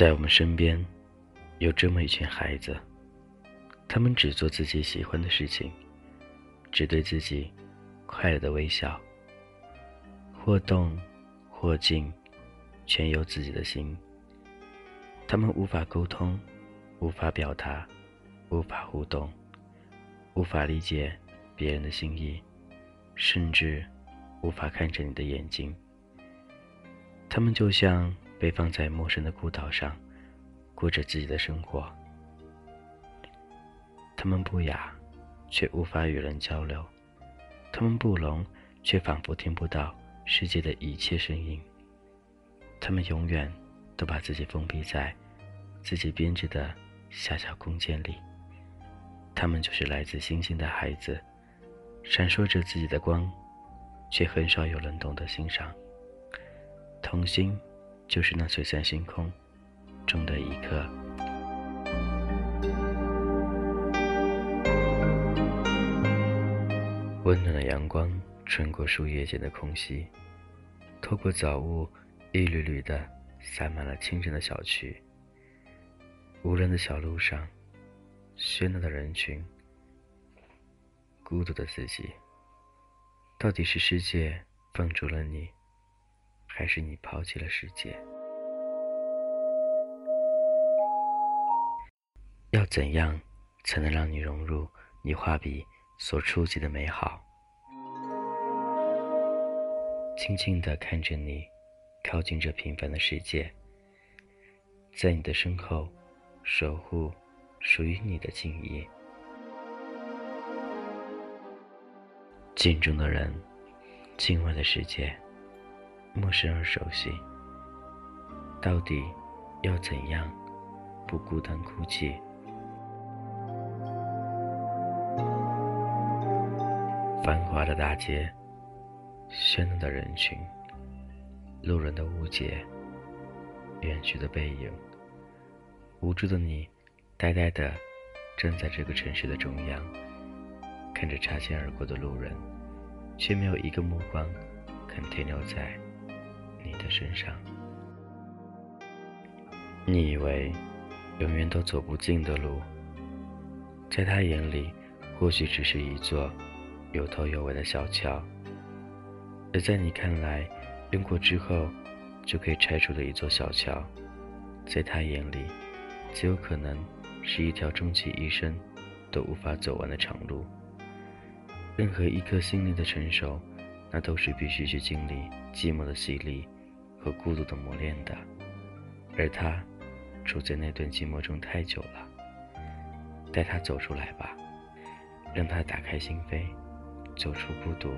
在我们身边，有这么一群孩子，他们只做自己喜欢的事情，只对自己快乐的微笑。或动，或静，全由自己的心。他们无法沟通，无法表达，无法互动，无法理解别人的心意，甚至无法看着你的眼睛。他们就像被放在陌生的孤岛上，过着自己的生活。他们不哑，却无法与人交流；他们不聋，却仿佛听不到。世界的一切声音，他们永远都把自己封闭在自己编织的狭小空间里。他们就是来自星星的孩子，闪烁着自己的光，却很少有人懂得欣赏。童心就是那璀璨星空中的一颗温暖的阳光。穿过树叶间的空隙，透过早雾，一缕缕的洒满了清晨的小区。无人的小路上，喧闹的人群，孤独的自己。到底是世界放逐了你，还是你抛弃了世界？要怎样才能让你融入你画笔所触及的美好？静静的看着你，靠近这平凡的世界，在你的身后守护属于你的敬意。镜中的人，境外的世界，陌生而熟悉。到底要怎样不孤单哭泣？繁华的大街。喧闹的人群，路人的误解，远去的背影，无助的你，呆呆的站在这个城市的中央，看着擦肩而过的路人，却没有一个目光肯停留在你的身上。你以为永远都走不尽的路，在他眼里，或许只是一座有头有尾的小桥。而在你看来，用过之后就可以拆除的一座小桥，在他眼里，极有可能是一条终其一生都无法走完的长路。任何一颗心灵的成熟，那都是必须去经历寂寞的洗礼和孤独的磨练的。而他处在那段寂寞中太久了，带他走出来吧，让他打开心扉，走出孤独。